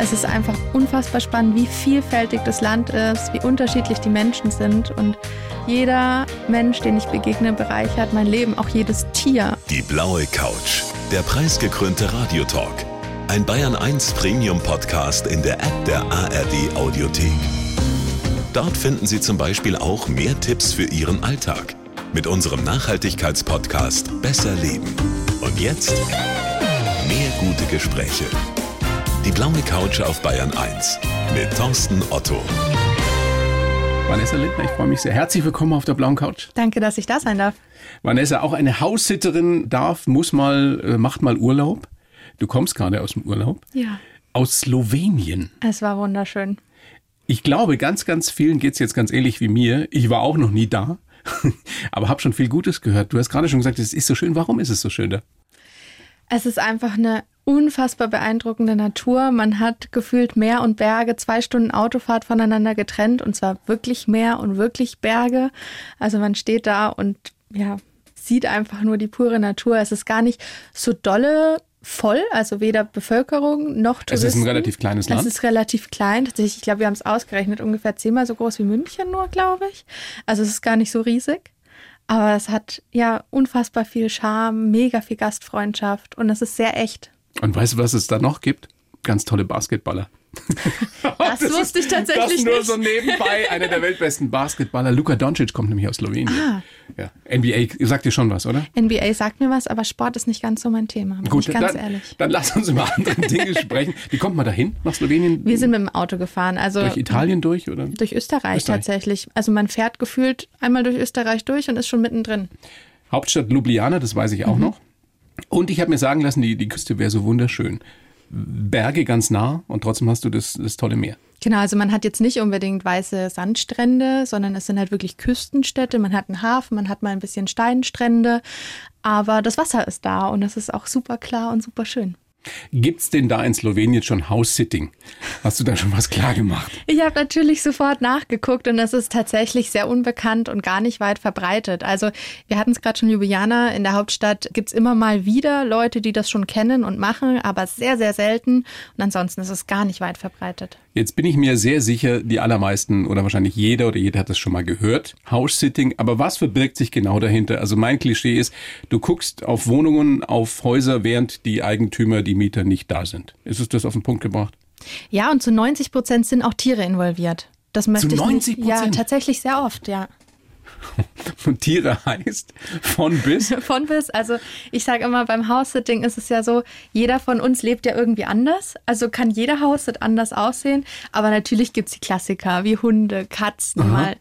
Es ist einfach unfassbar spannend, wie vielfältig das Land ist, wie unterschiedlich die Menschen sind und jeder Mensch, den ich begegne, bereichert mein Leben, auch jedes Tier. Die blaue Couch, der preisgekrönte Radiotalk. Ein Bayern 1 Premium Podcast in der App der ARD Audiothek. Dort finden Sie zum Beispiel auch mehr Tipps für Ihren Alltag mit unserem Nachhaltigkeitspodcast Besser Leben. Und jetzt mehr gute Gespräche. Die blaue Couch auf Bayern 1 mit Thorsten Otto. Vanessa Lindner, ich freue mich sehr. Herzlich willkommen auf der blauen Couch. Danke, dass ich da sein darf. Vanessa, auch eine Haussitterin darf, muss mal, äh, macht mal Urlaub. Du kommst gerade aus dem Urlaub. Ja. Aus Slowenien. Es war wunderschön. Ich glaube, ganz, ganz vielen geht es jetzt ganz ähnlich wie mir. Ich war auch noch nie da, aber habe schon viel Gutes gehört. Du hast gerade schon gesagt, es ist so schön. Warum ist es so schön da? Es ist einfach eine unfassbar beeindruckende Natur. Man hat gefühlt Meer und Berge, zwei Stunden Autofahrt voneinander getrennt und zwar wirklich Meer und wirklich Berge. Also man steht da und ja, sieht einfach nur die pure Natur. Es ist gar nicht so dolle voll, also weder Bevölkerung noch Touristen. Es ist ein relativ kleines Land. Es ist relativ klein. Tatsächlich, ich glaube, wir haben es ausgerechnet, ungefähr zehnmal so groß wie München nur, glaube ich. Also es ist gar nicht so riesig. Aber es hat ja unfassbar viel Charme, mega viel Gastfreundschaft und es ist sehr echt. Und weißt du, was es da noch gibt? Ganz tolle Basketballer. Das, das wusste ich tatsächlich das nur nicht. so nebenbei. Einer der weltbesten Basketballer. Luka Doncic kommt nämlich aus Slowenien. Ah. Ja. NBA sagt dir schon was, oder? NBA sagt mir was, aber Sport ist nicht ganz so mein Thema, bin Gut, ich ganz dann, ehrlich. dann lass uns über andere Dinge sprechen. Wie kommt man da hin nach Slowenien? Wir sind mit dem Auto gefahren, also durch Italien durch oder? durch Österreich, Österreich. tatsächlich. Also man fährt gefühlt einmal durch Österreich durch und ist schon mittendrin. Hauptstadt Ljubljana, das weiß ich Mhm. auch noch. Und ich habe mir sagen lassen, die, die Küste wäre so wunderschön. Berge ganz nah und trotzdem hast du das, das tolle Meer. Genau, also man hat jetzt nicht unbedingt weiße Sandstrände, sondern es sind halt wirklich Küstenstädte. Man hat einen Hafen, man hat mal ein bisschen Steinstrände, aber das Wasser ist da und es ist auch super klar und super schön. Gibt's denn da in Slowenien schon House-Sitting? Hast du da schon was klar gemacht? Ich habe natürlich sofort nachgeguckt und es ist tatsächlich sehr unbekannt und gar nicht weit verbreitet. Also wir hatten es gerade schon, Ljubljana, in der Hauptstadt gibt's immer mal wieder Leute, die das schon kennen und machen, aber sehr, sehr selten. Und ansonsten ist es gar nicht weit verbreitet. Jetzt bin ich mir sehr sicher, die allermeisten oder wahrscheinlich jeder oder jeder hat das schon mal gehört. House-Sitting. Aber was verbirgt sich genau dahinter? Also mein Klischee ist, du guckst auf Wohnungen, auf Häuser, während die Eigentümer, die Mieter nicht da sind. Ist es das auf den Punkt gebracht? Ja, und zu 90 Prozent sind auch Tiere involviert. Das möchte ich 90%? nicht. Ja, tatsächlich sehr oft, ja. Und Tiere heißt von bis. Von bis. Also ich sage immer, beim House-Sitting ist es ja so, jeder von uns lebt ja irgendwie anders. Also kann jeder Haus-Sit anders aussehen. Aber natürlich gibt's die Klassiker wie Hunde, Katzen, mal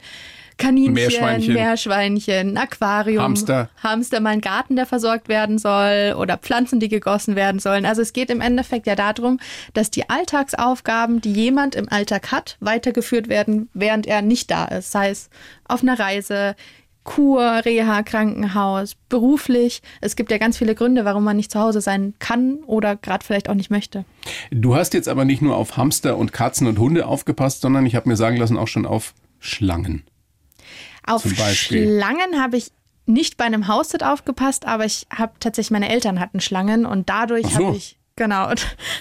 Kaninchen, Meerschweinchen. Meerschweinchen, ein Aquarium, Hamster. Hamster, mal ein Garten, der versorgt werden soll oder Pflanzen, die gegossen werden sollen. Also es geht im Endeffekt ja darum, dass die Alltagsaufgaben, die jemand im Alltag hat, weitergeführt werden, während er nicht da ist. Sei es auf einer Reise, Kur, Reha, Krankenhaus, beruflich. Es gibt ja ganz viele Gründe, warum man nicht zu Hause sein kann oder gerade vielleicht auch nicht möchte. Du hast jetzt aber nicht nur auf Hamster und Katzen und Hunde aufgepasst, sondern ich habe mir sagen lassen, auch schon auf Schlangen. Auf. Schlangen habe ich nicht bei einem Haussit aufgepasst, aber ich habe tatsächlich, meine Eltern hatten Schlangen und dadurch so. habe ich, genau,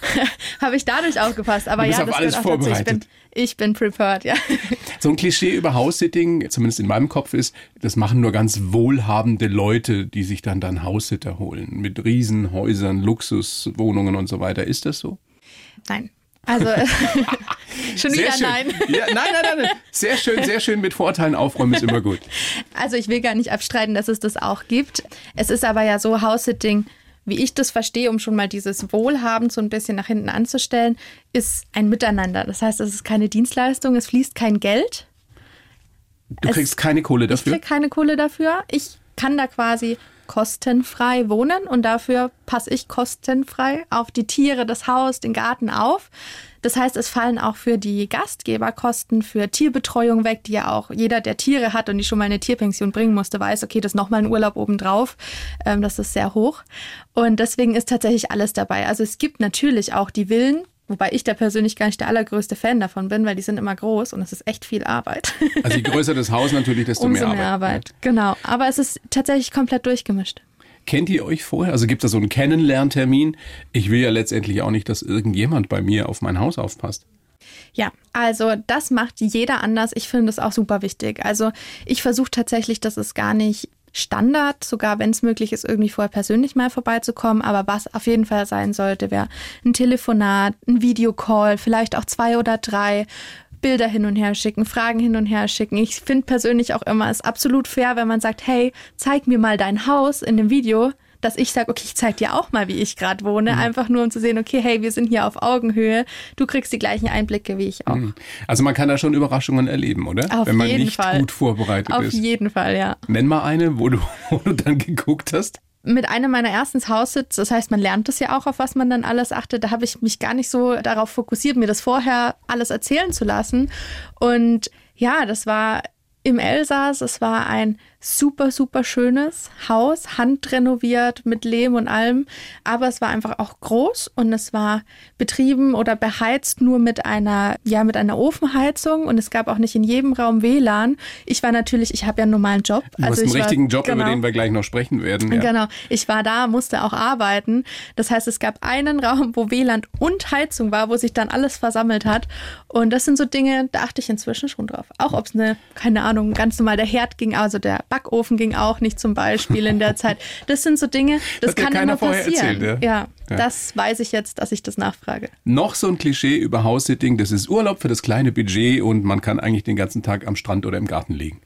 habe ich dadurch aufgepasst. Aber Du bist ja, auf das alles gehört auch dazu. Ich bin, vorbereitet. ich bin prepared, ja. So ein Klischee über House-Sitting, zumindest in meinem Kopf ist, das machen nur ganz wohlhabende Leute, die sich dann dann Haussitter holen. Mit Riesenhäusern, Luxuswohnungen und so weiter. Ist das so? Nein. Also schon wieder schön. nein. Ja, nein, nein, nein. Sehr schön, sehr schön mit Vorurteilen aufräumen ist immer gut. Also ich will gar nicht abstreiten, dass es das auch gibt. Es ist aber ja so, House-Sitting, wie ich das verstehe, um schon mal dieses Wohlhaben so ein bisschen nach hinten anzustellen, ist ein Miteinander. Das heißt, es ist keine Dienstleistung, es fließt kein Geld. Du Es- kriegst keine Kohle Ich dafür. kriege keine Kohle dafür. Ich kann da quasi kostenfrei wohnen und dafür passe ich kostenfrei auf die Tiere, das Haus, den Garten auf. Das heißt, es fallen auch für die Gastgeber Kosten für Tierbetreuung weg, die ja auch jeder, der Tiere hat und die schon mal eine Tierpension bringen musste, weiß, okay, das ist nochmal ein Urlaub obendrauf. Ähm, das ist sehr hoch. Und deswegen ist tatsächlich alles dabei. Also es gibt natürlich auch die Villen, Wobei ich da persönlich gar nicht der allergrößte Fan davon bin, weil die sind immer groß und es ist echt viel Arbeit. Also je größer das Haus natürlich, desto Umso mehr mehr Arbeit. Arbeit. Genau. Aber es ist tatsächlich komplett durchgemischt. Kennt ihr euch vorher? Also gibt es da so einen Kennenlerntermin? Ich will ja letztendlich auch nicht, dass irgendjemand bei mir auf mein Haus aufpasst. Ja, also das macht jeder anders. Ich finde das auch super wichtig. Also ich versuche tatsächlich, dass es gar nicht Standard, sogar wenn es möglich ist, irgendwie vorher persönlich mal vorbeizukommen. Aber was auf jeden Fall sein sollte, wäre ein Telefonat, ein Videocall, vielleicht auch zwei oder drei. Bilder hin und her schicken, Fragen hin und her schicken. Ich finde persönlich auch immer, es ist absolut fair, wenn man sagt, hey, zeig mir mal dein Haus in dem Video dass ich sage, okay, ich zeige dir auch mal, wie ich gerade wohne, mhm. einfach nur um zu sehen, okay, hey, wir sind hier auf Augenhöhe, du kriegst die gleichen Einblicke wie ich auch. Mhm. Also man kann da schon Überraschungen erleben, oder? Auf Wenn man jeden nicht Fall. gut vorbereitet auf ist. Auf jeden Fall, ja. Nenn mal eine, wo du, wo du dann geguckt hast mit einem meiner ersten Haussitz, das heißt, man lernt es ja auch, auf was man dann alles achtet. Da habe ich mich gar nicht so darauf fokussiert, mir das vorher alles erzählen zu lassen. Und ja, das war im Elsass. Es war ein super, super schönes Haus, handrenoviert mit Lehm und allem. Aber es war einfach auch groß und es war betrieben oder beheizt nur mit einer, ja, mit einer Ofenheizung und es gab auch nicht in jedem Raum WLAN. Ich war natürlich, ich habe ja einen normalen Job. Du also hast einen richtigen war, Job, genau, über den wir gleich noch sprechen werden. Ja. Genau. Ich war da, musste auch arbeiten. Das heißt, es gab einen Raum, wo WLAN und Heizung war, wo sich dann alles versammelt hat. Und das sind so Dinge, da achte ich inzwischen schon drauf. Auch ob es eine, keine Ahnung, ganz normal der Herd ging, also der Backofen ging auch nicht zum Beispiel in der Zeit. Das sind so Dinge, das, das kann immer passieren. Erzählt, ja? Ja, das weiß ich jetzt, dass ich das nachfrage. Noch so ein Klischee über House-Sitting, das ist Urlaub für das kleine Budget und man kann eigentlich den ganzen Tag am Strand oder im Garten liegen.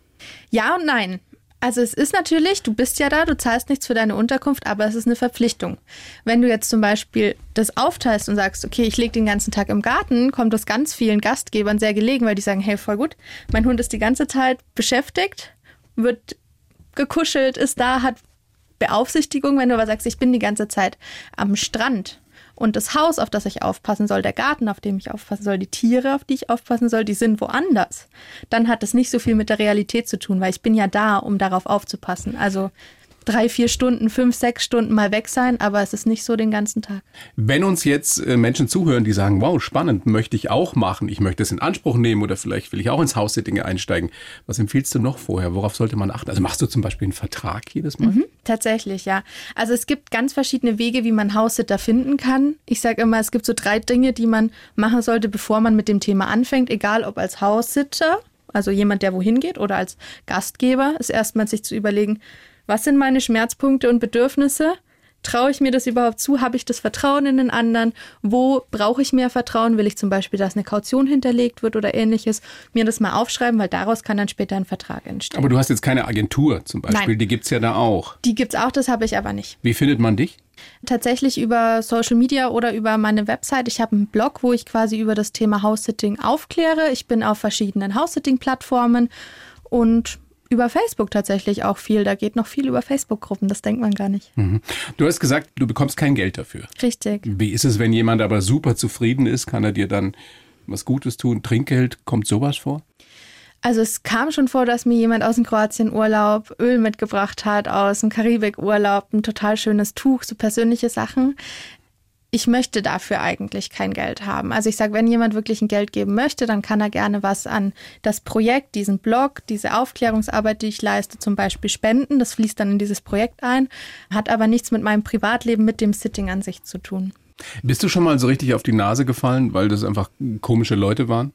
Ja und nein. Also es ist natürlich, du bist ja da, du zahlst nichts für deine Unterkunft, aber es ist eine Verpflichtung. Wenn du jetzt zum Beispiel das aufteilst und sagst, okay, ich lege den ganzen Tag im Garten, kommt das ganz vielen Gastgebern sehr gelegen, weil die sagen, hey, voll gut, mein Hund ist die ganze Zeit beschäftigt, wird gekuschelt, ist da, hat Beaufsichtigung. Wenn du aber sagst, ich bin die ganze Zeit am Strand und das Haus, auf das ich aufpassen soll, der Garten, auf dem ich aufpassen soll, die Tiere, auf die ich aufpassen soll, die sind woanders. Dann hat das nicht so viel mit der Realität zu tun, weil ich bin ja da, um darauf aufzupassen. Also drei, vier Stunden, fünf, sechs Stunden mal weg sein, aber es ist nicht so den ganzen Tag. Wenn uns jetzt äh, Menschen zuhören, die sagen, wow, spannend, möchte ich auch machen, ich möchte es in Anspruch nehmen oder vielleicht will ich auch ins House-Sitting einsteigen, was empfiehlst du noch vorher? Worauf sollte man achten? Also machst du zum Beispiel einen Vertrag jedes Mal? Mhm, tatsächlich, ja. Also es gibt ganz verschiedene Wege, wie man House-Sitter finden kann. Ich sage immer, es gibt so drei Dinge, die man machen sollte, bevor man mit dem Thema anfängt, egal ob als House-Sitter also jemand, der wohin geht oder als Gastgeber, ist erstmal sich zu überlegen, was sind meine Schmerzpunkte und Bedürfnisse? Traue ich mir das überhaupt zu? Habe ich das Vertrauen in den anderen? Wo brauche ich mehr Vertrauen? Will ich zum Beispiel, dass eine Kaution hinterlegt wird oder ähnliches? Mir das mal aufschreiben, weil daraus kann dann später ein Vertrag entstehen. Aber du hast jetzt keine Agentur zum Beispiel, Nein. die gibt es ja da auch. Die gibt es auch, das habe ich aber nicht. Wie findet man dich? Tatsächlich über Social Media oder über meine Website. Ich habe einen Blog, wo ich quasi über das Thema House-Sitting aufkläre. Ich bin auf verschiedenen House-Sitting-Plattformen und über Facebook tatsächlich auch viel. Da geht noch viel über Facebook-Gruppen, das denkt man gar nicht. Mhm. Du hast gesagt, du bekommst kein Geld dafür. Richtig. Wie ist es, wenn jemand aber super zufrieden ist? Kann er dir dann was Gutes tun? Trinkgeld, kommt sowas vor? Also es kam schon vor, dass mir jemand aus dem Kroatien-Urlaub Öl mitgebracht hat, aus dem Karibik-Urlaub, ein total schönes Tuch, so persönliche Sachen ich möchte dafür eigentlich kein Geld haben. Also ich sage, wenn jemand wirklich ein Geld geben möchte, dann kann er gerne was an das Projekt, diesen Blog, diese Aufklärungsarbeit, die ich leiste, zum Beispiel spenden. Das fließt dann in dieses Projekt ein, hat aber nichts mit meinem Privatleben, mit dem Sitting an sich zu tun. Bist du schon mal so richtig auf die Nase gefallen, weil das einfach komische Leute waren?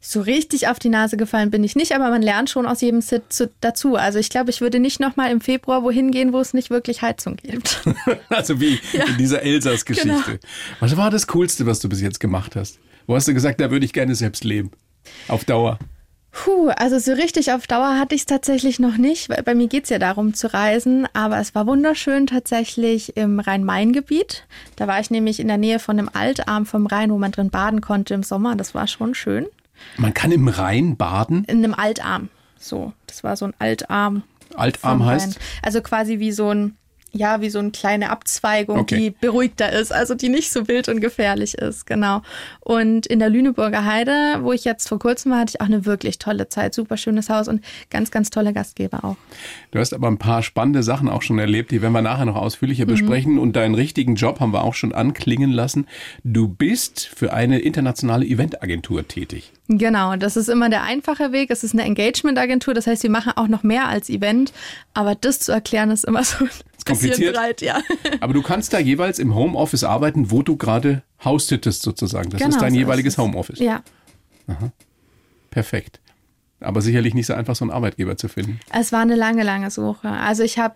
So richtig auf die Nase gefallen bin ich nicht, aber man lernt schon aus jedem Sit dazu. Also ich glaube, ich würde nicht nochmal im Februar wohin gehen, wo es nicht wirklich Heizung gibt. also wie ja. in dieser Elsass-Geschichte. Genau. Was war das Coolste, was du bis jetzt gemacht hast? Wo hast du gesagt, da würde ich gerne selbst leben? Auf Dauer. Puh, also so richtig auf Dauer hatte ich es tatsächlich noch nicht, weil bei mir geht es ja darum zu reisen, aber es war wunderschön tatsächlich im Rhein-Main-Gebiet. Da war ich nämlich in der Nähe von einem Altarm vom Rhein, wo man drin baden konnte im Sommer. Das war schon schön. Man kann im Rhein baden? In einem Altarm. So, das war so ein Altarm. Altarm heißt? Also quasi wie so ein ja, wie so eine kleine Abzweigung, okay. die beruhigter ist, also die nicht so wild und gefährlich ist, genau. Und in der Lüneburger Heide, wo ich jetzt vor kurzem war, hatte ich auch eine wirklich tolle Zeit, super schönes Haus und ganz, ganz tolle Gastgeber auch. Du hast aber ein paar spannende Sachen auch schon erlebt, die werden wir nachher noch ausführlicher mhm. besprechen und deinen richtigen Job haben wir auch schon anklingen lassen. Du bist für eine internationale Eventagentur tätig. Genau, das ist immer der einfache Weg. Es ist eine Engagement-Agentur, das heißt, wir machen auch noch mehr als Event, aber das zu erklären ist immer so Ist kompliziert. breit, ja. Aber du kannst da jeweils im Homeoffice arbeiten, wo du gerade haussittest sozusagen. Das Genau, ist dein so jeweiliges es. Homeoffice. Ja. Perfekt. Aber sicherlich nicht so einfach, so einen Arbeitgeber zu finden. Es war eine lange, lange Suche. Also ich habe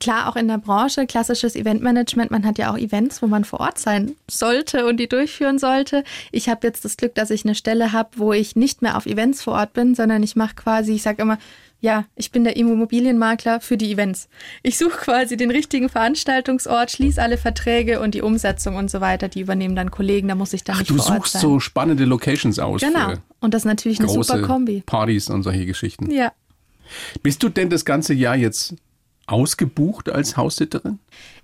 klar auch in der Branche klassisches Eventmanagement. Man hat ja auch Events, wo man vor Ort sein sollte und die durchführen sollte. Ich habe jetzt das Glück, dass ich eine Stelle habe, wo ich nicht mehr auf Events vor Ort bin, sondern ich mache quasi, ich sage immer, ja, ich bin der Immobilienmakler für die Events. Ich suche quasi den richtigen Veranstaltungsort, schließe alle Verträge und die Umsetzung und so weiter. Die übernehmen dann Kollegen, da muss ich dann Ach, nicht du vor Ort suchst sein. so spannende Locations aus genau. Und das ist natürlich eine super Kombi. Partys und solche Geschichten. Ja. Bist du denn das ganze Jahr jetzt ausgebucht als Haussitterin?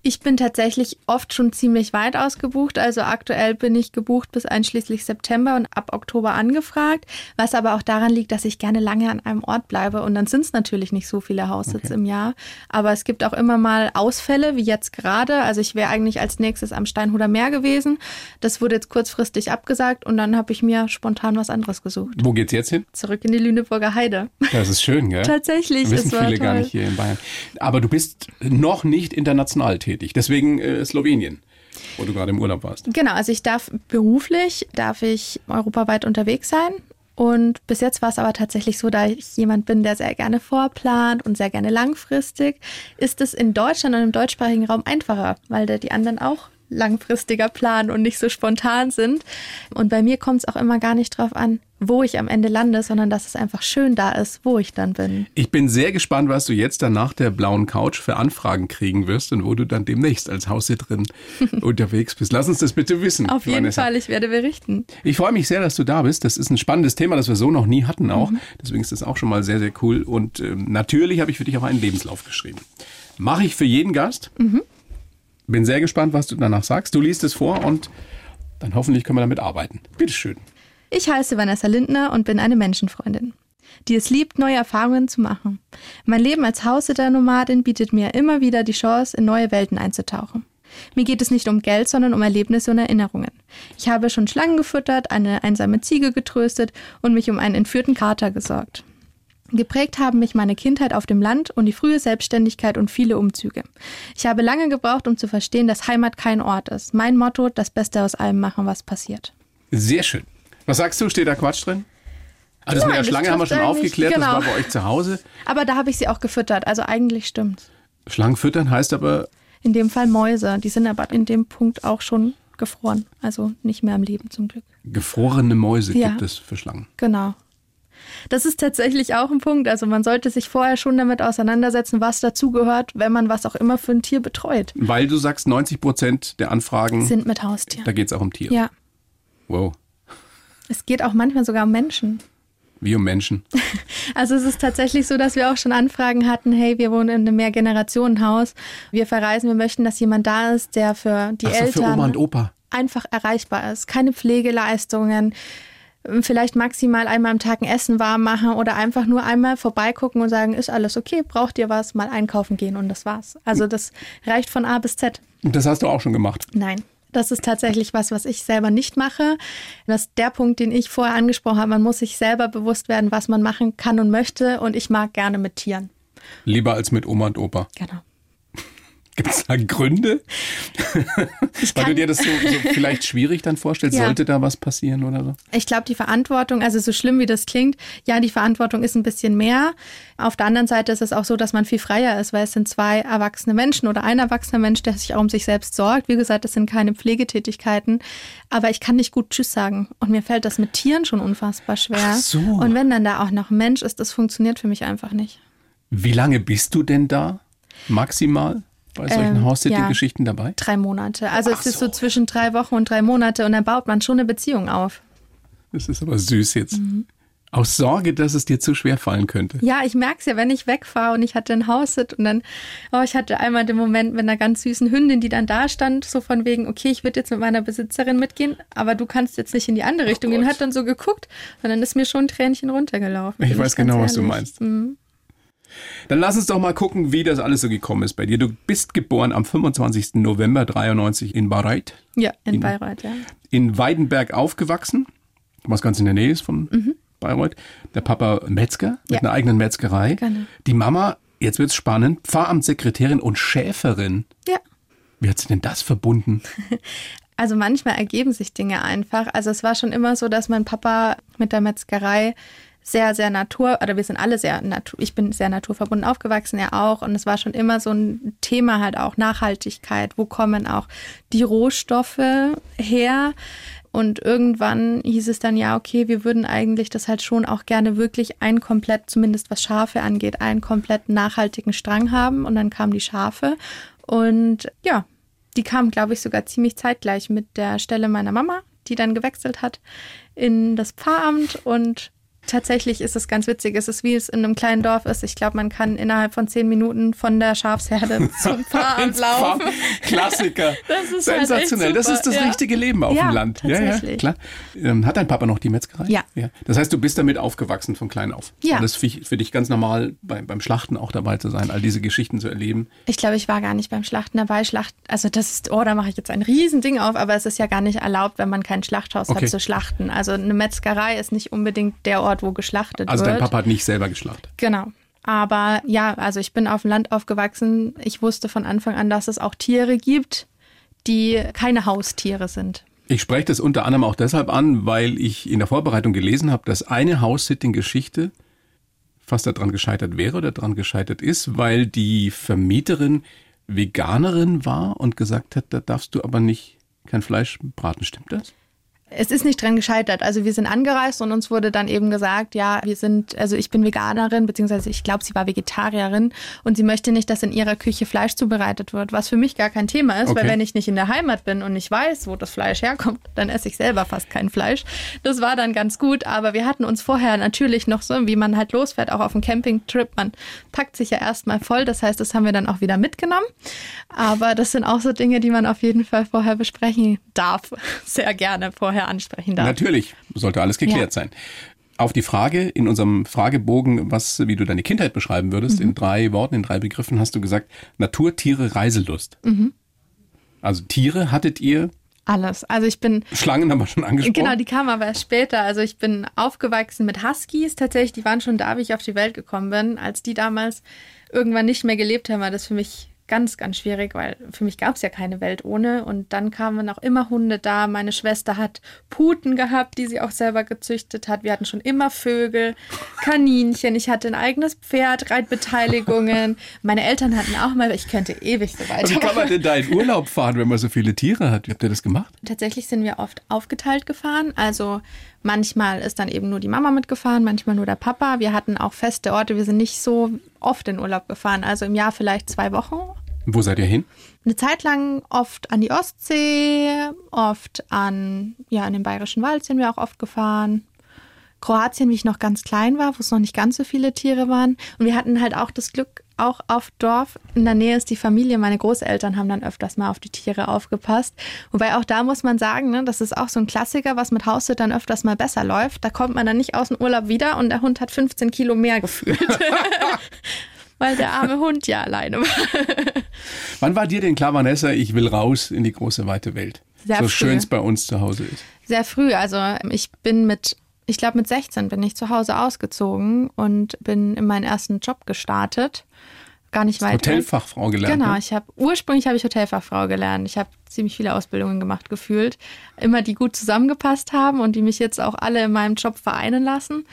Ich bin tatsächlich oft schon ziemlich weit ausgebucht. Also aktuell bin ich gebucht bis einschließlich September und ab Oktober angefragt. Was aber auch daran liegt, dass ich gerne lange an einem Ort bleibe. Und dann sind es natürlich nicht so viele Haussitze Okay. im Jahr. Aber es gibt auch immer mal Ausfälle, wie jetzt gerade. Also ich wäre eigentlich als nächstes am Steinhuder Meer gewesen. Das wurde jetzt kurzfristig abgesagt und dann habe ich mir spontan was anderes gesucht. Wo geht's jetzt hin? Zurück in die Lüneburger Heide. Das ist schön, gell? Tatsächlich, Wissen es war viele gar toll. nicht hier in Bayern. Aber du bist noch nicht international tätig. Deswegen äh, Slowenien, wo du gerade im Urlaub warst. Genau, also ich darf beruflich, darf ich europaweit unterwegs sein. Und bis jetzt war es aber tatsächlich so, da ich jemand bin, der sehr gerne vorplant und sehr gerne langfristig, ist es in Deutschland und im deutschsprachigen Raum einfacher, weil da die anderen auch langfristiger planen und nicht so spontan sind. Und bei mir kommt es auch immer gar nicht drauf an, wo ich am Ende lande, sondern dass es einfach schön da ist, wo ich dann bin. Ich bin sehr gespannt, was du jetzt dann nach der blauen Couch für Anfragen kriegen wirst und wo du dann demnächst als Haussitterin unterwegs bist. Lass uns das bitte wissen. Auf jeden Vanessa. Fall, ich werde berichten. Ich freue mich sehr, dass du da bist. Das ist ein spannendes Thema, das wir so noch nie hatten auch. Mhm. Deswegen ist das auch schon mal sehr, sehr cool. Und ähm, natürlich habe ich für dich auch einen Lebenslauf geschrieben. Mache ich für jeden Gast. Mhm. Bin sehr gespannt, was du danach sagst. Du liest es vor und dann hoffentlich können wir damit arbeiten. Bitteschön. Ich heiße Vanessa Lindner und bin eine Menschenfreundin, die es liebt, neue Erfahrungen zu machen. Mein Leben als Haussitter-Nomadin bietet mir immer wieder die Chance, in neue Welten einzutauchen. Mir geht es nicht um Geld, sondern um Erlebnisse und Erinnerungen. Ich habe schon Schlangen gefüttert, eine einsame Ziege getröstet und mich um einen entführten Kater gesorgt. Geprägt haben mich meine Kindheit auf dem Land und die frühe Selbstständigkeit und viele Umzüge. Ich habe lange gebraucht, um zu verstehen, dass Heimat kein Ort ist. Mein Motto, das Beste aus allem machen, was passiert. Sehr schön. Was sagst du? Steht da Quatsch drin? Ah, das mit der das Schlange haben wir schon aufgeklärt. Das genau. war bei euch zu Hause. Aber da habe ich sie auch gefüttert, also eigentlich stimmt's. Schlangen füttern heißt aber, In dem Fall Mäuse, die sind aber in dem Punkt auch schon gefroren, also nicht mehr am Leben zum Glück. gefrorene Mäuse Ja. gibt es für Schlangen. Genau. Das ist tatsächlich auch ein Punkt. Also man sollte sich vorher schon damit auseinandersetzen, was dazugehört, wenn man was auch immer für ein Tier betreut. Weil du sagst, 90 Prozent der Anfragen, Sind mit Haustieren. da geht es auch um Tiere. Ja. Wow. Es geht auch manchmal sogar um Menschen. Wie um Menschen. Also es ist tatsächlich so, dass wir auch schon Anfragen hatten, hey, wir wohnen in einem Mehrgenerationenhaus, wir verreisen, wir möchten, dass jemand da ist, der für die so, für Eltern Oma und Opa. einfach erreichbar ist. Keine Pflegeleistungen, vielleicht maximal einmal am Tag ein Essen warm machen oder einfach nur einmal vorbeigucken und sagen, ist alles okay, braucht ihr was, mal einkaufen gehen und das war's. Also das reicht von A bis Z. Und das hast du auch schon gemacht. Nein. Das ist tatsächlich was, was ich selber nicht mache. Das ist der Punkt, den ich vorher angesprochen habe. Man muss sich selber bewusst werden, was man machen kann und möchte. Und ich mag gerne mit Tieren. Lieber als mit Oma und Opa. Genau. Gibt es da Gründe? Weil du dir das so, so vielleicht schwierig dann vorstellst, Ja. sollte da was passieren oder so? Ich glaube, die Verantwortung, also so schlimm wie das klingt, ja, die Verantwortung ist ein bisschen mehr. Auf der anderen Seite ist es auch so, dass man viel freier ist, weil es sind zwei erwachsene Menschen oder ein erwachsener Mensch, der sich auch um sich selbst sorgt. Wie gesagt, es sind keine Pflegetätigkeiten, aber ich kann nicht gut Tschüss sagen. Und mir fällt das mit Tieren schon unfassbar schwer. Ach so. Und wenn dann da auch noch ein Mensch ist, das funktioniert für mich einfach nicht. Wie lange bist du denn da maximal bei solchen Ähm, House-Sitting-Geschichten dabei? Drei Monate. Also Ach es ist so. so zwischen drei Wochen und drei Monate und dann baut man schon eine Beziehung auf. Das ist aber süß jetzt. Mhm. Aus Sorge, dass es dir zu schwer fallen könnte. Ja, ich merke es ja, wenn ich wegfahre und ich hatte ein Haussit und dann, oh, ich hatte einmal den Moment mit einer ganz süßen Hündin, die dann da stand, so von wegen, okay, ich würde jetzt mit meiner Besitzerin mitgehen, aber du kannst jetzt nicht in die andere Richtung gehen. Und hat dann so geguckt und dann ist mir schon ein Tränchen runtergelaufen. Ich weiß genau, was du meinst. Dann lass uns doch mal gucken, wie das alles so gekommen ist bei dir. Du bist geboren am 25. November 93 in Bayreuth, Ja, in, In- Bayreuth, ja. in Weidenberg aufgewachsen, was ganz in der Nähe ist von Bayreuth. Der Papa Metzger mit Mhm. Ja. einer eigenen Metzgerei. Genau. Die Mama Jetzt wird's spannend. Pfarramtssekretärin und Schäferin. Ja. Wie hat sie denn das verbunden? Also manchmal ergeben sich Dinge einfach. Also es war schon immer so, dass mein Papa mit der Metzgerei sehr, sehr Natur, oder wir sind alle sehr Natur, ich bin sehr naturverbunden aufgewachsen, er auch. Und es war schon immer so ein Thema halt auch Nachhaltigkeit. Wo kommen auch die Rohstoffe her? Und irgendwann hieß es dann, ja, okay, wir würden eigentlich das halt schon auch gerne wirklich einen komplett, zumindest was Schafe angeht, einen komplett nachhaltigen Strang haben. Und dann kamen die Schafe. Und ja, die kam, glaube ich, sogar ziemlich zeitgleich mit der Stelle meiner Mama, die dann gewechselt hat in das Pfarramt und Tatsächlich ist es ganz witzig. Es ist wie es in einem kleinen Dorf ist. Ich glaube, man kann innerhalb von zehn Minuten von der Schafsherde zum Pfarramt laufen. Klassiker. Das ist Sensationell. Halt das ist das ja. richtige Leben auf ja, dem Land. Ja, ja, klar. Ähm, hat dein Papa noch die Metzgerei? Ja. ja. Das heißt, du bist damit aufgewachsen von klein auf. Ja. Und das ist für dich ganz normal, bei, beim Schlachten auch dabei zu sein, all diese Geschichten zu erleben. Ich glaube, ich war gar nicht beim Schlachten dabei. Schlachten, also das ist, oh, da mache ich jetzt ein Riesending auf, aber es ist ja gar nicht erlaubt, wenn man kein Schlachthaus Okay. hat, zu schlachten. Also eine Metzgerei ist nicht unbedingt der Ort, wo geschlachtet Also wird. dein Papa hat nicht selber geschlachtet. Genau. Aber ja, also ich bin auf dem Land aufgewachsen. Ich wusste von Anfang an, dass es auch Tiere gibt, die keine Haustiere sind. Ich spreche das unter anderem auch deshalb an, weil ich in der Vorbereitung gelesen habe, dass eine House-Sitting-Geschichte fast daran gescheitert wäre oder daran gescheitert ist, weil die Vermieterin Veganerin war und gesagt hat, da darfst du aber nicht kein Fleisch braten. Stimmt das? Es ist nicht dran gescheitert. Also wir sind angereist und uns wurde dann eben gesagt, ja, wir sind, also ich bin Veganerin, beziehungsweise ich glaube, sie war Vegetarierin und sie möchte nicht, dass in ihrer Küche Fleisch zubereitet wird, was für mich gar kein Thema ist, Okay. weil wenn ich nicht in der Heimat bin und nicht weiß, wo das Fleisch herkommt, dann esse ich selber fast kein Fleisch. Das war dann ganz gut, aber wir hatten uns vorher natürlich noch so, wie man halt losfährt, auch auf dem Campingtrip, man packt sich ja erstmal voll, das heißt, das haben wir dann auch wieder mitgenommen. Aber das sind auch so Dinge, die man auf jeden Fall vorher besprechen darf, sehr gerne vorher ansprechen darf. Natürlich, sollte alles geklärt Ja. sein. Auf die Frage in unserem Fragebogen, was, wie du deine Kindheit beschreiben würdest, Mhm. in drei Worten, in drei Begriffen hast du gesagt, Natur, Tiere, Reiselust. Mhm. Also Tiere hattet ihr, Alles. Also ich bin Schlangen haben wir schon angesprochen. Genau, die kamen aber erst später. Also ich bin aufgewachsen mit Huskies. Tatsächlich, die waren schon da, wie ich auf die Welt gekommen bin. Als die damals irgendwann nicht mehr gelebt haben, war das für mich ganz, ganz schwierig, weil für mich gab es ja keine Welt ohne. Und dann kamen auch immer Hunde da. Meine Schwester hat Puten gehabt, die sie auch selber gezüchtet hat. Wir hatten schon immer Vögel, Kaninchen. Ich hatte ein eigenes Pferd, Reitbeteiligungen. Meine Eltern hatten auch mal, ich könnte ewig so Wie weitermachen. kann man denn da in Urlaub fahren, wenn man so viele Tiere hat? Wie habt ihr das gemacht? Tatsächlich sind wir oft aufgeteilt gefahren. Also manchmal ist dann eben nur die Mama mitgefahren, manchmal nur der Papa. Wir hatten auch feste Orte. Wir sind nicht so oft in Urlaub gefahren. Also im Jahr vielleicht zwei Wochen. Wo seid ihr hin? Eine Zeit lang oft an die Ostsee, oft an, ja, an den Bayerischen Wald sind wir auch oft gefahren. Kroatien, wie ich noch ganz klein war, wo es noch nicht ganz so viele Tiere waren. Und wir hatten halt auch das Glück, auch auf Dorf in der Nähe ist die Familie. Meine Großeltern haben dann öfters mal auf die Tiere aufgepasst. Wobei auch da muss man sagen, ne, das ist auch so ein Klassiker, was mit Haussittern öfters mal besser läuft. Da kommt man dann nicht aus dem Urlaub wieder und der Hund hat 15 Kilo mehr gefühlt. Weil der arme Hund ja alleine war. Wann war dir denn klar, Vanessa, ich will raus in die große, weite Welt? Sehr so schön es bei uns zu Hause ist. Sehr früh. Also ich bin mit, ich glaube mit 16 bin ich zu Hause ausgezogen und bin in meinen ersten Job gestartet. Gar nicht weit. Hotelfachfrau gelernt. Genau, ne? ich habe ursprünglich habe ich Hotelfachfrau gelernt. Ich habe ziemlich viele Ausbildungen gemacht gefühlt, immer die gut zusammengepasst haben und die mich jetzt auch alle in meinem Job vereinen lassen.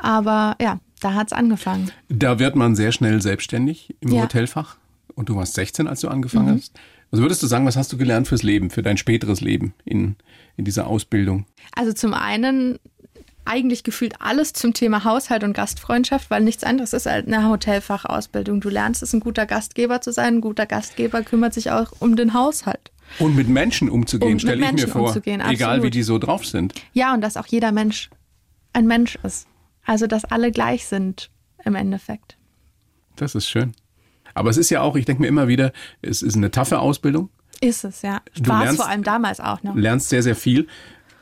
Aber ja, da hat's angefangen. Da wird man sehr schnell selbstständig im Ja. Mhm. Hotelfach. Und du warst 16, als du angefangen hast. Was würdest du sagen, was hast du gelernt fürs Leben, für dein späteres Leben in, in dieser Ausbildung? Also zum einen eigentlich gefühlt alles zum Thema Haushalt und Gastfreundschaft, weil nichts anderes ist als eine Hotelfachausbildung. Du lernst es, ein guter Gastgeber zu sein. Ein guter Gastgeber kümmert sich auch um den Haushalt. Und mit Menschen umzugehen, Um mit stelle ich mir Menschen vor. umzugehen, Egal wie die so drauf sind. Ja, und dass auch jeder Mensch ein Mensch ist. Also, dass alle gleich sind im Endeffekt. Das ist schön. Aber es ist ja auch, ich denke mir immer wieder, es ist eine taffe Ausbildung. Ist es, ja. War es vor allem damals auch noch. lernst sehr, sehr viel.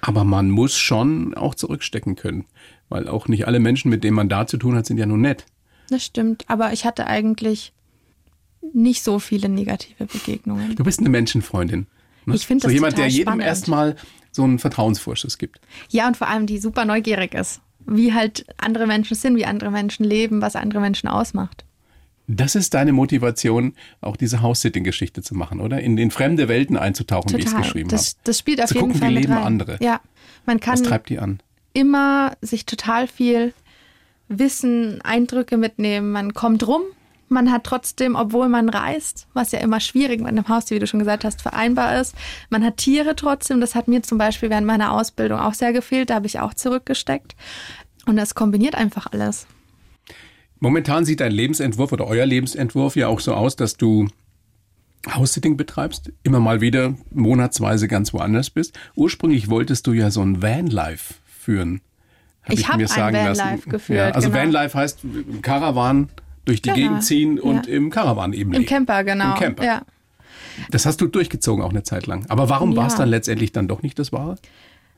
Aber man muss schon auch zurückstecken können. Weil auch nicht alle Menschen, mit denen man da zu tun hat, sind ja nun nett. Das stimmt. Aber ich hatte eigentlich nicht so viele negative Begegnungen. Du bist eine Menschenfreundin. ne? Ich finde so das jemand, total der jedem spannend. erstmal so einen Vertrauensvorschuss gibt. Ja, und vor allem die super neugierig ist. Wie halt andere Menschen sind, wie andere Menschen leben, was andere Menschen ausmacht. Das ist deine Motivation, auch diese House-Sitting-Geschichte zu machen, oder? In, in fremde Welten einzutauchen, wie ich es geschrieben das, habe. Das spielt auf zu jeden gucken, Fall wie leben rein. andere. Ja, man kann Was treibt die an? immer sich total viel Wissen, Eindrücke mitnehmen. Man kommt rum. Man hat trotzdem, obwohl man reist, was ja immer schwierig mit einem Haustier, wie du schon gesagt hast, vereinbar ist. Man hat Tiere trotzdem. Das hat mir zum Beispiel während meiner Ausbildung auch sehr gefehlt. Da habe ich auch zurückgesteckt. Und das kombiniert einfach alles. Momentan sieht dein Lebensentwurf oder euer Lebensentwurf ja auch so aus, dass du House-Sitting betreibst, immer mal wieder monatsweise ganz woanders bist. Ursprünglich wolltest du ja so ein Vanlife führen. Ich hab mir ein Vanlife geführt, Ja, also genau. Vanlife heißt im Caravan durch die Genau, Gegend ziehen und ja. im Caravan eben Im leben. Camper, genau. Im Camper. Ja. Das hast du durchgezogen auch eine Zeit lang. Aber warum war es dann letztendlich dann doch nicht das Wahre?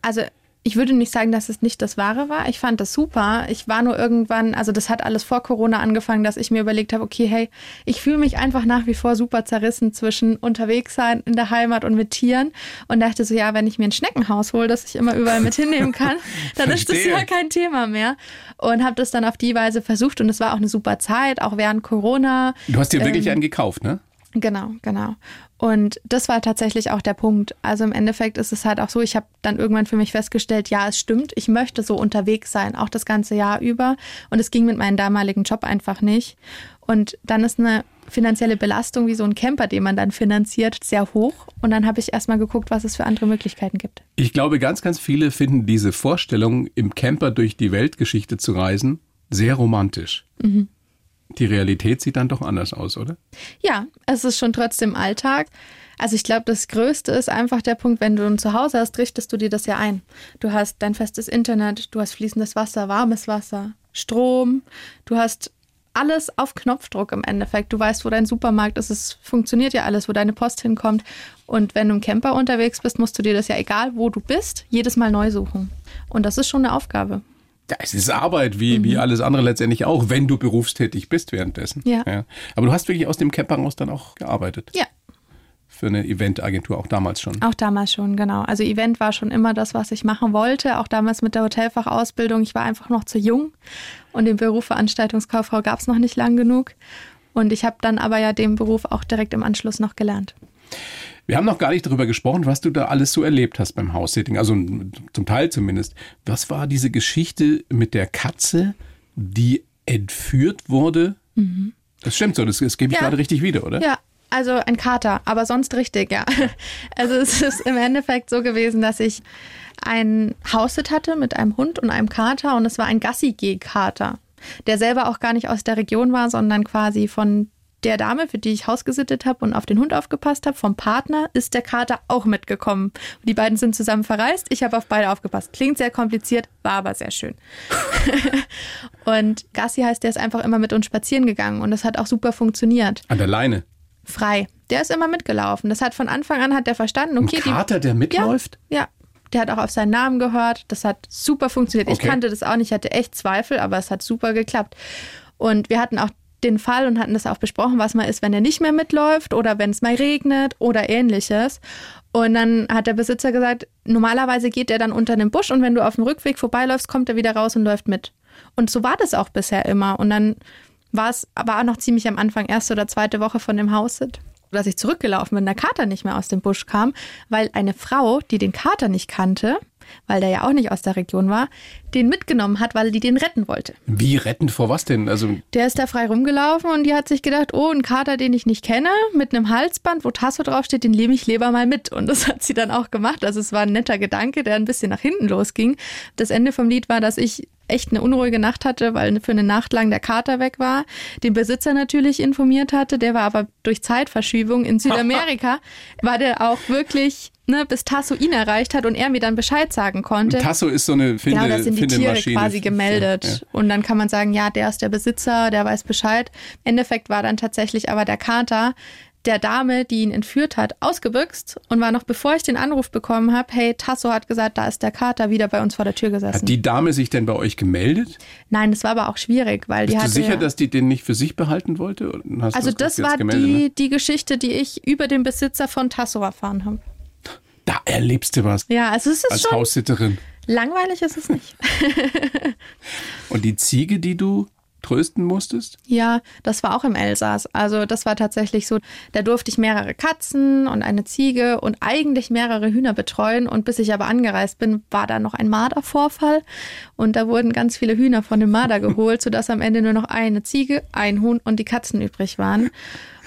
Also ich würde nicht sagen, dass es nicht das Wahre war. Ich fand das super. Ich war nur irgendwann, also das hat alles vor Corona angefangen, dass ich mir überlegt habe, okay, hey, ich fühle mich einfach nach wie vor super zerrissen zwischen unterwegs sein in der Heimat und mit Tieren und dachte so, ja, wenn ich mir ein Schneckenhaus hole, das ich immer überall mit hinnehmen kann, dann ist das ja kein Thema mehr. Und habe das dann auf die Weise versucht und es war auch eine super Zeit, auch während Corona. Du hast dir wirklich Ähm, einen gekauft, ne? Genau, genau. Und das war tatsächlich auch der Punkt. Also im Endeffekt ist es halt auch so, ich habe dann irgendwann für mich festgestellt, ja, es stimmt, ich möchte so unterwegs sein, auch das ganze Jahr über. Und es ging mit meinem damaligen Job einfach nicht. Und dann ist eine finanzielle Belastung wie so ein Camper, den man dann finanziert, sehr hoch. Und dann habe ich erstmal geguckt, was es für andere Möglichkeiten gibt. Ich glaube, ganz, ganz viele finden diese Vorstellung, im Camper durch die Weltgeschichte zu reisen, sehr romantisch. Mhm. Die Realität sieht dann doch anders aus, oder? Ja, es ist schon trotzdem Alltag. Also ich glaube, das Größte ist einfach der Punkt, wenn du ein Zuhause hast, richtest du dir das ja ein. Du hast dein festes Internet, du hast fließendes Wasser, warmes Wasser, Strom, du hast alles auf Knopfdruck im Endeffekt. Du weißt, wo dein Supermarkt ist, es funktioniert ja alles, wo deine Post hinkommt. Und wenn du im Camper unterwegs bist, musst du dir das ja egal, wo du bist, jedes Mal neu suchen. Und das ist schon eine Aufgabe. Ja, es ist Arbeit, wie, wie alles andere letztendlich auch, wenn du berufstätig bist währenddessen. Mhm. Ja. Aber du hast wirklich aus dem Camper raus dann auch gearbeitet. Ja, Für eine Eventagentur, auch damals schon. Auch damals schon, genau. Also Event war schon immer das, was ich machen wollte. Auch damals mit der Hotelfachausbildung. Ich war einfach noch zu jung und den Beruf Veranstaltungskauffrau gab es noch nicht lang genug. Und ich habe dann aber ja den Beruf auch direkt im Anschluss noch gelernt. Wir haben noch gar nicht darüber gesprochen, was du da alles so erlebt hast beim House-Sitting. Also zum Teil zumindest. Was war diese Geschichte mit der Katze, die entführt wurde? Das stimmt so, das, das gebe ich Ja. gerade richtig wieder, oder? Ja, also ein Kater, aber sonst richtig, ja. Also es ist im Endeffekt so gewesen, dass ich ein Haussit hatte mit einem Hund und einem Kater und es war ein Gassi-G-Kater, der selber auch gar nicht aus der Region war, sondern quasi von der Dame, für die ich hausgesittet habe und auf den Hund aufgepasst habe, vom Partner, ist der Kater auch mitgekommen. Die beiden sind zusammen verreist. Ich habe auf beide aufgepasst. Klingt sehr kompliziert, war aber sehr schön. und Gassi heißt, der ist einfach immer mit uns spazieren gegangen und das hat auch super funktioniert An der Leine. frei. Der ist immer mitgelaufen. Das hat von Anfang an hat er verstanden, Ein okay, die, Kater, der mitläuft? ja, der hat auch auf seinen Namen gehört. Das hat super funktioniert. Ich Okay. kannte das auch nicht, ich hatte echt Zweifel, aber es hat super geklappt. Und wir hatten auch den Fall und hatten das auch besprochen, was mal ist, wenn er nicht mehr mitläuft oder wenn es mal regnet oder ähnliches. Und dann hat der Besitzer gesagt, normalerweise geht er dann unter den Busch und wenn du auf dem Rückweg vorbeiläufst, kommt er wieder raus und läuft mit. Und so war das auch bisher immer. Und dann war es aber auch noch ziemlich am Anfang, erste oder zweite Woche von dem Haussit, dass ich zurückgelaufen bin, der Kater nicht mehr aus dem Busch kam, weil eine Frau, die den Kater nicht kannte, weil der ja auch nicht aus der Region war, den mitgenommen hat, weil die den retten wollte. Wie retten vor was denn? Also Der ist da frei rumgelaufen und die hat sich gedacht, oh, ein Kater, den ich nicht kenne, mit einem Halsband, wo Tasso draufsteht, den nehme ich lieber mal mit. Und das hat sie dann auch gemacht. Also es war ein netter Gedanke, der ein bisschen nach hinten losging. Das Ende vom Lied war, dass ich echt eine unruhige Nacht hatte, weil für eine Nacht lang der Kater weg war. Den Besitzer natürlich informiert hatte, der war aber durch Zeitverschiebung in Südamerika, war der auch wirklich, ne, bis Tasso ihn erreicht hat und er mir dann Bescheid sagen konnte. Tasso ist so eine Finde, Genau, da sind die Tiere quasi gemeldet. Ja. Und dann kann man sagen, ja, der ist der Besitzer, der weiß Bescheid. Im Endeffekt war dann tatsächlich aber der Kater der Dame, die ihn entführt hat, ausgebüxt und war noch bevor ich den Anruf bekommen habe, hey, Tasso hat gesagt, da ist der Kater wieder bei uns vor der Tür gesessen. Hat die Dame sich denn bei euch gemeldet? Nein, das war aber auch schwierig, weil die Bist du hatte sicher, ja- dass die den nicht für sich behalten wollte? Also das jetzt war gemeldet, die, ne? die Geschichte, die ich über den Besitzer von Tasso erfahren habe. Da erlebst du was. Ja, also es ist Als schon Haussitterin. Langweilig ist es nicht. Und die Ziege, die du trösten musstest? Ja, das war auch im Elsass. Also das war tatsächlich so, da durfte ich mehrere Katzen und eine Ziege und eigentlich mehrere Hühner betreuen. Und bis ich aber angereist bin, war da noch ein Mardervorfall. Und da wurden ganz viele Hühner von dem Marder geholt, sodass am Ende nur noch eine Ziege, ein Huhn und die Katzen übrig waren.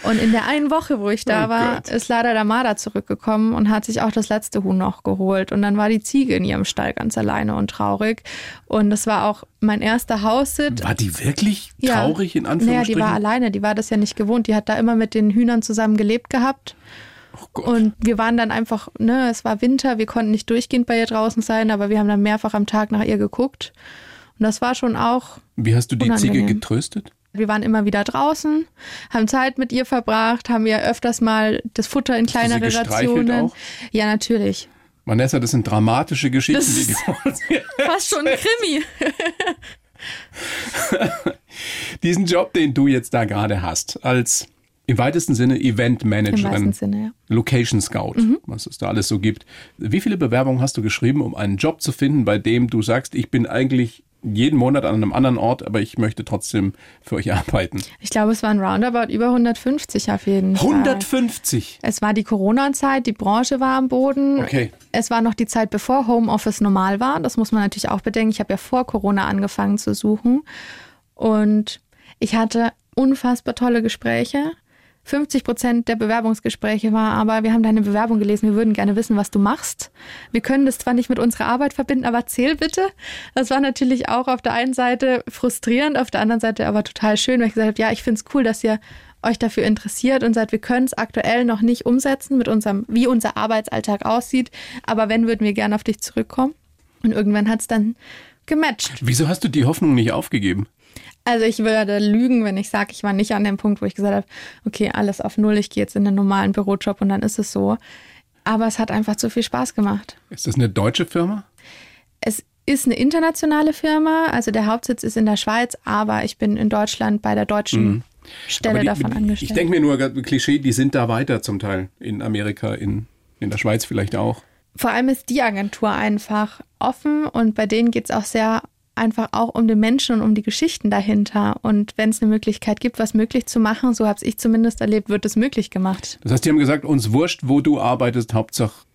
Und in der einen Woche, wo ich da oh war, Gott. ist leider der Marder zurückgekommen und hat sich auch das letzte Huhn noch geholt. Und dann war die Ziege in ihrem Stall ganz alleine und traurig. Und das war auch mein erster Haussit. War die wirklich traurig ja. in Anführungsstrichen? Naja, die war alleine, die war das ja nicht gewohnt. Die hat da immer mit den Hühnern zusammen gelebt gehabt. Oh und wir waren dann einfach, ne, es war Winter, wir konnten nicht durchgehend bei ihr draußen sein, aber wir haben dann mehrfach am Tag nach ihr geguckt. Und das war schon auch. Wie hast du die unangenehm. Ziege getröstet? Wir waren immer wieder draußen, haben Zeit mit ihr verbracht, haben ihr öfters mal das Futter in kleinere Rationen. Auch? Ja, natürlich. Vanessa, das sind dramatische Geschichten, das die die Fast schon ein Krimi. Diesen Job, den du jetzt da gerade hast, als im weitesten Sinne Event Managerin, Sinne, ja. Location Scout, mhm. was es da alles so gibt. Wie viele Bewerbungen hast du geschrieben, um einen Job zu finden, bei dem du sagst, ich bin eigentlich jeden Monat an einem anderen Ort, aber ich möchte trotzdem für euch arbeiten. Ich glaube, es waren roundabout über 150 auf jeden Fall. 150? Es war die Corona-Zeit, die Branche war am Boden. Okay. Es war noch die Zeit, bevor Homeoffice normal war. Das muss man natürlich auch bedenken. Ich habe ja vor Corona angefangen zu suchen. Und ich hatte unfassbar tolle Gespräche. 50 Prozent der Bewerbungsgespräche war, aber wir haben deine Bewerbung gelesen, wir würden gerne wissen, was du machst. Wir können das zwar nicht mit unserer Arbeit verbinden, aber erzähl bitte. Das war natürlich auch auf der einen Seite frustrierend, auf der anderen Seite aber total schön, weil ich gesagt habe, ja, ich finde es cool, dass ihr euch dafür interessiert und sagt, wir können es aktuell noch nicht umsetzen mit unserem, wie unser Arbeitsalltag aussieht, aber wenn, würden wir gerne auf dich zurückkommen. Und irgendwann hat es dann gematcht. Wieso hast du die Hoffnung nicht aufgegeben? Also ich würde lügen, wenn ich sage, ich war nicht an dem Punkt, wo ich gesagt habe, okay, alles auf Null, ich gehe jetzt in den normalen Bürojob und dann ist es so. Aber es hat einfach zu viel Spaß gemacht. Ist das eine deutsche Firma? Es ist eine internationale Firma, also der Hauptsitz ist in der Schweiz, aber ich bin in Deutschland bei der deutschen mhm. Stelle die, davon angestellt. Ich denke mir nur, Klischee, die sind da weiter zum Teil. In Amerika, in, in der Schweiz vielleicht auch. Vor allem ist die Agentur einfach offen und bei denen geht es auch sehr einfach auch um den Menschen und um die Geschichten dahinter. Und wenn es eine Möglichkeit gibt, was möglich zu machen, so habe ich zumindest erlebt, wird es möglich gemacht. Das heißt, die haben gesagt, uns wurscht, wo du arbeitest, Hauptsache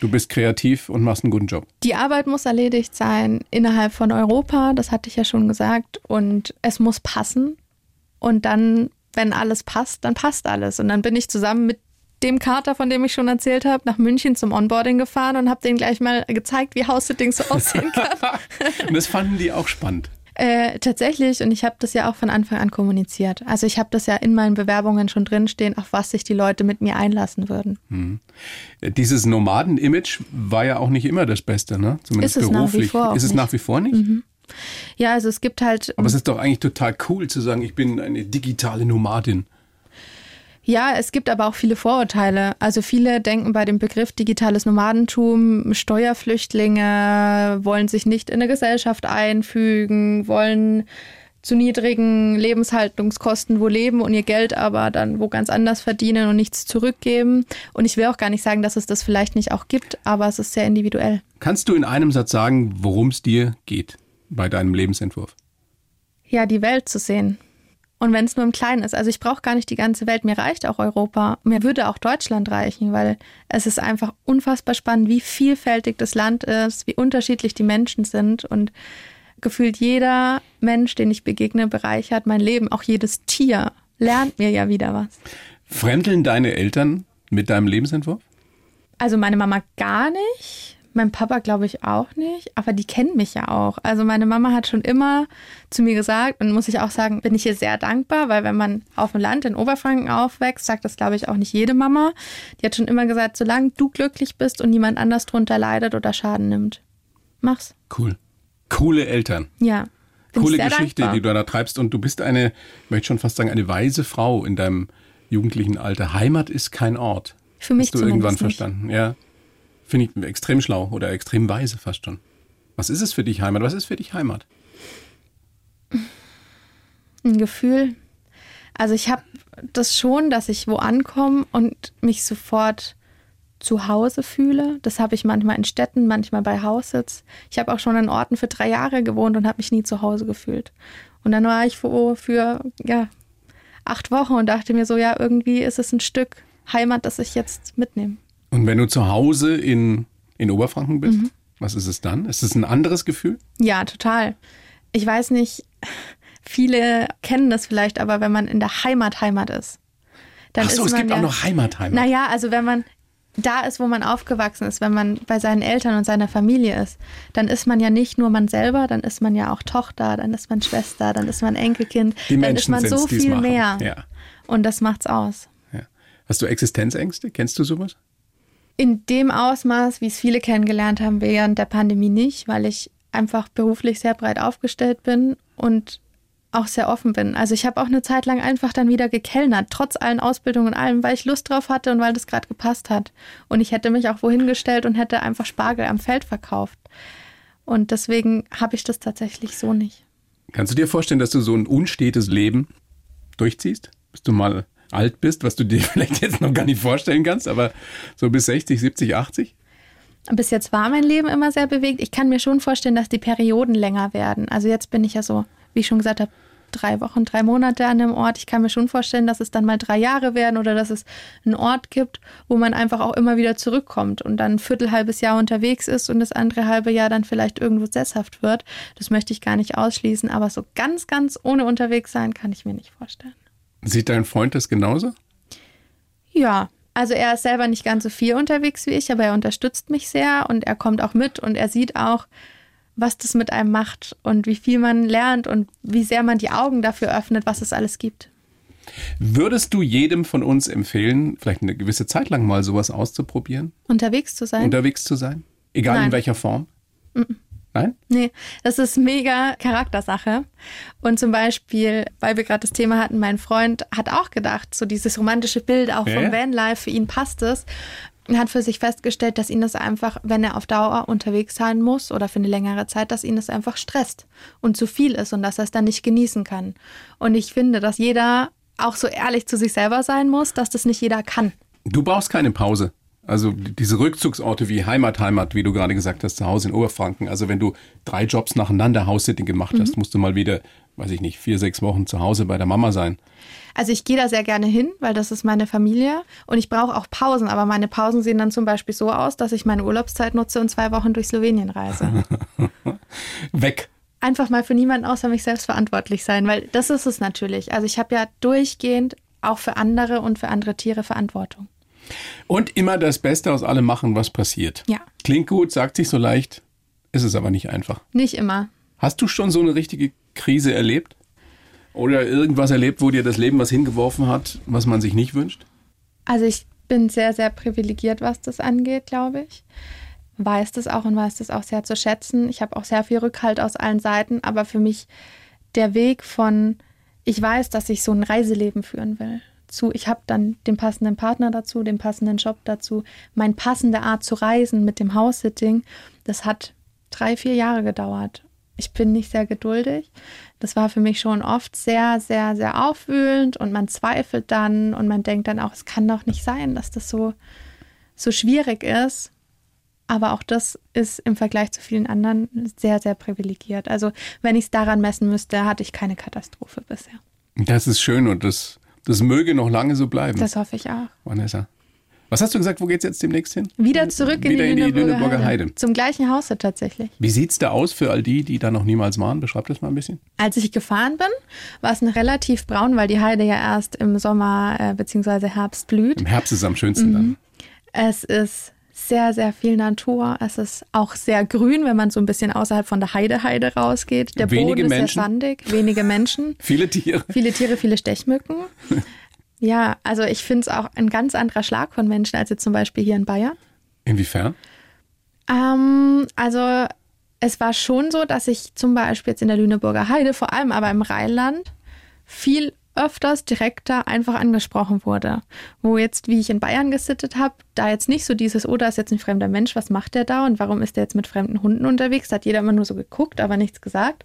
du bist kreativ und machst einen guten Job. Die Arbeit muss erledigt sein innerhalb von Europa, das hatte ich ja schon gesagt, und es muss passen. Und dann, wenn alles passt, dann passt alles. Und dann bin ich zusammen mit dem Kater, von dem ich schon erzählt habe, nach München zum Onboarding gefahren und habe denen gleich mal gezeigt, wie House-Sitting so aussehen kann. und das fanden die auch spannend. Äh, tatsächlich, und ich habe das ja auch von Anfang an kommuniziert. Also ich habe das ja in meinen Bewerbungen schon drinstehen, auf was sich die Leute mit mir einlassen würden. Hm. Dieses Nomaden-Image war ja auch nicht immer das Beste, ne? Zumindest ist beruflich. Ist es nicht. nach wie vor nicht? Mhm. Ja, also es gibt halt. Aber es ist doch eigentlich total cool zu sagen, ich bin eine digitale Nomadin. Ja, es gibt aber auch viele Vorurteile. Also viele denken bei dem Begriff digitales Nomadentum, Steuerflüchtlinge wollen sich nicht in eine Gesellschaft einfügen, wollen zu niedrigen Lebenshaltungskosten wo leben und ihr Geld aber dann wo ganz anders verdienen und nichts zurückgeben. Und ich will auch gar nicht sagen, dass es das vielleicht nicht auch gibt, aber es ist sehr individuell. Kannst du in einem Satz sagen, worum es dir geht bei deinem Lebensentwurf? Ja, die Welt zu sehen. Und wenn es nur im Kleinen ist. Also ich brauche gar nicht die ganze Welt. Mir reicht auch Europa. Mir würde auch Deutschland reichen, weil es ist einfach unfassbar spannend, wie vielfältig das Land ist, wie unterschiedlich die Menschen sind. Und gefühlt jeder Mensch, den ich begegne, bereichert mein Leben. Auch jedes Tier lernt mir ja wieder was. Fremdeln deine Eltern mit deinem Lebensentwurf? Also meine Mama gar nicht. Mein Papa glaube ich auch nicht, aber die kennen mich ja auch. Also meine Mama hat schon immer zu mir gesagt und muss ich auch sagen, bin ich hier sehr dankbar, weil wenn man auf dem Land in Oberfranken aufwächst, sagt das glaube ich auch nicht jede Mama. Die hat schon immer gesagt, solange du glücklich bist und niemand anders drunter leidet oder Schaden nimmt, mach's. Cool. Coole Eltern. Ja. Coole Geschichte, dankbar. die du da treibst und du bist eine, ich möchte schon fast sagen, eine weise Frau in deinem jugendlichen Alter. Heimat ist kein Ort. Für mich Hast du irgendwann nicht. verstanden, ja. Finde ich extrem schlau oder extrem weise fast schon. Was ist es für dich Heimat? Was ist für dich Heimat? Ein Gefühl. Also ich habe das schon, dass ich wo ankomme und mich sofort zu Hause fühle. Das habe ich manchmal in Städten, manchmal bei Haussitz. Ich habe auch schon an Orten für drei Jahre gewohnt und habe mich nie zu Hause gefühlt. Und dann war ich für, für ja, acht Wochen und dachte mir so, ja, irgendwie ist es ein Stück Heimat, das ich jetzt mitnehme. Und wenn du zu Hause in, in Oberfranken bist, mhm. was ist es dann? Ist es ein anderes Gefühl? Ja, total. Ich weiß nicht, viele kennen das vielleicht, aber wenn man in der Heimat Heimat ist, dann Ach so, ist es gibt ja, auch noch Heimat Heimat. Naja, also wenn man da ist, wo man aufgewachsen ist, wenn man bei seinen Eltern und seiner Familie ist, dann ist man ja nicht nur man selber, dann ist man ja auch Tochter, dann ist man Schwester, dann ist man Enkelkind, Die dann ist man so viel mehr. Ja. Und das macht's aus. Ja. Hast du Existenzängste? Kennst du sowas? In dem Ausmaß, wie es viele kennengelernt haben während der Pandemie nicht, weil ich einfach beruflich sehr breit aufgestellt bin und auch sehr offen bin. Also ich habe auch eine Zeit lang einfach dann wieder gekellnert, trotz allen Ausbildungen und allem, weil ich Lust drauf hatte und weil das gerade gepasst hat. Und ich hätte mich auch wohin gestellt und hätte einfach Spargel am Feld verkauft. Und deswegen habe ich das tatsächlich so nicht. Kannst du dir vorstellen, dass du so ein unstetes Leben durchziehst? Bis du mal alt bist, was du dir vielleicht jetzt noch gar nicht vorstellen kannst, aber so bis 60, 70, 80? Bis jetzt war mein Leben immer sehr bewegt. Ich kann mir schon vorstellen, dass die Perioden länger werden. Also jetzt bin ich ja so, wie ich schon gesagt habe, drei Wochen, drei Monate an dem Ort. Ich kann mir schon vorstellen, dass es dann mal drei Jahre werden oder dass es einen Ort gibt, wo man einfach auch immer wieder zurückkommt und dann ein viertelhalbes Jahr unterwegs ist und das andere halbe Jahr dann vielleicht irgendwo sesshaft wird. Das möchte ich gar nicht ausschließen, aber so ganz, ganz ohne unterwegs sein kann ich mir nicht vorstellen. Sieht dein Freund das genauso? Ja, also er ist selber nicht ganz so viel unterwegs wie ich, aber er unterstützt mich sehr und er kommt auch mit und er sieht auch, was das mit einem macht und wie viel man lernt und wie sehr man die Augen dafür öffnet, was es alles gibt. Würdest du jedem von uns empfehlen, vielleicht eine gewisse Zeit lang mal sowas auszuprobieren? Unterwegs zu sein? Unterwegs zu sein? Egal Nein. in welcher Form? Mhm. Nein? Nee, das ist mega Charaktersache. Und zum Beispiel, weil wir gerade das Thema hatten, mein Freund hat auch gedacht, so dieses romantische Bild auch ja. vom Vanlife, für ihn passt es hat für sich festgestellt, dass ihn das einfach, wenn er auf Dauer unterwegs sein muss oder für eine längere Zeit, dass ihn das einfach stresst und zu viel ist und dass er es dann nicht genießen kann. Und ich finde, dass jeder auch so ehrlich zu sich selber sein muss, dass das nicht jeder kann. Du brauchst keine Pause. Also diese Rückzugsorte wie Heimat, Heimat, wie du gerade gesagt hast, zu Hause in Oberfranken. Also wenn du drei Jobs nacheinander House-Sitting gemacht hast, mhm. musst du mal wieder, weiß ich nicht, vier, sechs Wochen zu Hause bei der Mama sein. Also ich gehe da sehr gerne hin, weil das ist meine Familie und ich brauche auch Pausen. Aber meine Pausen sehen dann zum Beispiel so aus, dass ich meine Urlaubszeit nutze und zwei Wochen durch Slowenien reise. Weg. Einfach mal für niemanden außer mich selbst verantwortlich sein, weil das ist es natürlich. Also ich habe ja durchgehend auch für andere und für andere Tiere Verantwortung. Und immer das Beste aus allem machen, was passiert. Ja. Klingt gut, sagt sich so leicht, ist es aber nicht einfach. Nicht immer. Hast du schon so eine richtige Krise erlebt? Oder irgendwas erlebt, wo dir das Leben was hingeworfen hat, was man sich nicht wünscht? Also ich bin sehr, sehr privilegiert, was das angeht, glaube ich. Weiß das auch und weiß das auch sehr zu schätzen. Ich habe auch sehr viel Rückhalt aus allen Seiten, aber für mich der Weg von, ich weiß, dass ich so ein Reiseleben führen will, zu, ich habe dann den passenden Partner dazu, den passenden Job dazu, meine passende Art zu reisen mit dem House-Sitting, das hat drei, vier Jahre gedauert ich bin nicht sehr geduldig. Das war für mich schon oft sehr, sehr, sehr aufwühlend und man zweifelt dann und man denkt dann auch, es kann doch nicht sein, dass das so, so schwierig ist. Aber auch das ist im Vergleich zu vielen anderen sehr, sehr privilegiert. Also wenn ich es daran messen müsste, hatte ich keine Katastrophe bisher. Das ist schön und das, das möge noch lange so bleiben. Das hoffe ich auch. Vanessa. Was hast du gesagt, wo geht es jetzt demnächst hin? Wieder zurück Wieder in, die, in die Lüneburger Heide. Heide. Zum gleichen Haus tatsächlich. Wie sieht es da aus für all die, die da noch niemals waren? Beschreib das mal ein bisschen. Als ich gefahren bin, war es noch relativ braun, weil die Heide ja erst im Sommer äh, bzw. Herbst blüht. Im Herbst ist es am schönsten mhm. dann. Es ist sehr, sehr viel Natur. Es ist auch sehr grün, wenn man so ein bisschen außerhalb von der Heide-Heide rausgeht. Der wenige Boden Menschen. ist sehr sandig, wenige Menschen. viele Tiere. Viele Tiere, viele Stechmücken. Ja, also ich finde es auch ein ganz anderer Schlag von Menschen als jetzt zum Beispiel hier in Bayern. Inwiefern? Ähm, also es war schon so, dass ich zum Beispiel jetzt in der Lüneburger Heide, vor allem aber im Rheinland, viel öfters direkter einfach angesprochen wurde. Wo jetzt, wie ich in Bayern gesittet habe, da jetzt nicht so dieses, oh, da ist jetzt ein fremder Mensch, was macht der da und warum ist der jetzt mit fremden Hunden unterwegs? Da hat jeder immer nur so geguckt, aber nichts gesagt.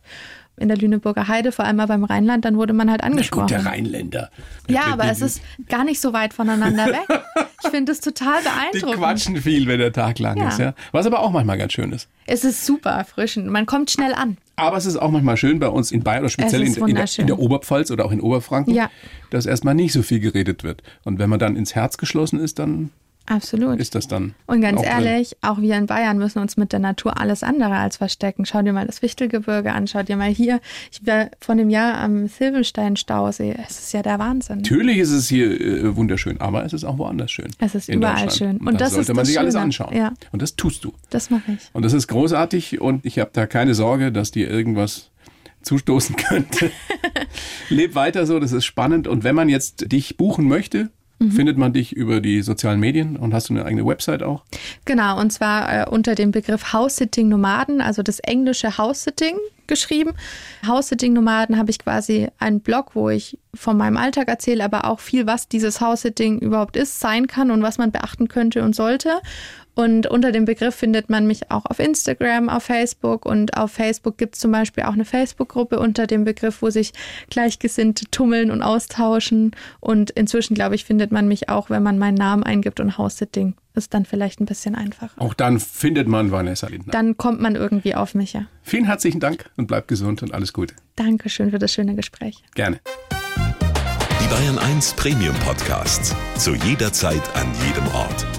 In der Lüneburger Heide, vor allem mal beim Rheinland, dann wurde man halt angesprochen. Na gut, der Rheinländer. Ja, aber es ist gar nicht so weit voneinander weg. Ich finde das total beeindruckend. Die quatschen viel, wenn der Tag lang Ja. ist. Ja? Was aber auch manchmal ganz schön ist. Es ist super erfrischend. Man kommt schnell an. Aber es ist auch manchmal schön bei uns in Bayern oder speziell Es in, in, der, in der Oberpfalz oder auch in Oberfranken, Ja. dass erstmal nicht so viel geredet wird. Und wenn man dann ins Herz geschlossen ist, dann Absolut. ist das dann. Und ganz auch drin. ehrlich, auch wir in Bayern müssen uns mit der Natur alles andere als verstecken. Schau dir mal das Wichtelgebirge an, schau dir mal hier. Ich war vor einem Jahr am Silbenstein-Stausee. Es ist ja der Wahnsinn. Natürlich ist es hier äh, wunderschön, aber es ist auch woanders schön. Es ist in überall schön. Und, Und das das sollte ist man das sich alles Schöne. anschauen. Ja. Und das tust du. Das mache ich. Und das ist großartig und ich habe da keine Sorge, dass dir irgendwas zustoßen könnte. Leb weiter so, das ist spannend. Und wenn man jetzt dich buchen möchte, Mhm. findet man dich über die sozialen Medien und hast du eine eigene Website auch? Genau, und zwar äh, unter dem Begriff House-Sitting-Nomaden, also das englische House-Sitting geschrieben. House-Sitting-Nomaden habe ich quasi einen Blog, wo ich von meinem Alltag erzähle, aber auch viel, was dieses House-Sitting überhaupt ist, sein kann und was man beachten könnte und sollte. Und unter dem Begriff findet man mich auch auf Instagram, auf Facebook und auf Facebook gibt es zum Beispiel auch eine Facebook-Gruppe unter dem Begriff, wo sich Gleichgesinnte tummeln und austauschen. Und inzwischen, glaube ich, findet man mich auch, wenn man meinen Namen eingibt und House-Sitting ist dann vielleicht ein bisschen einfacher. Auch dann findet man Vanessa Lindner. Dann kommt man irgendwie auf mich, ja. Vielen herzlichen Dank und bleib gesund und alles Gute. Dankeschön für das schöne Gespräch. Gerne. Die Bayern 1 Premium Podcasts. Zu jeder Zeit, an jedem Ort.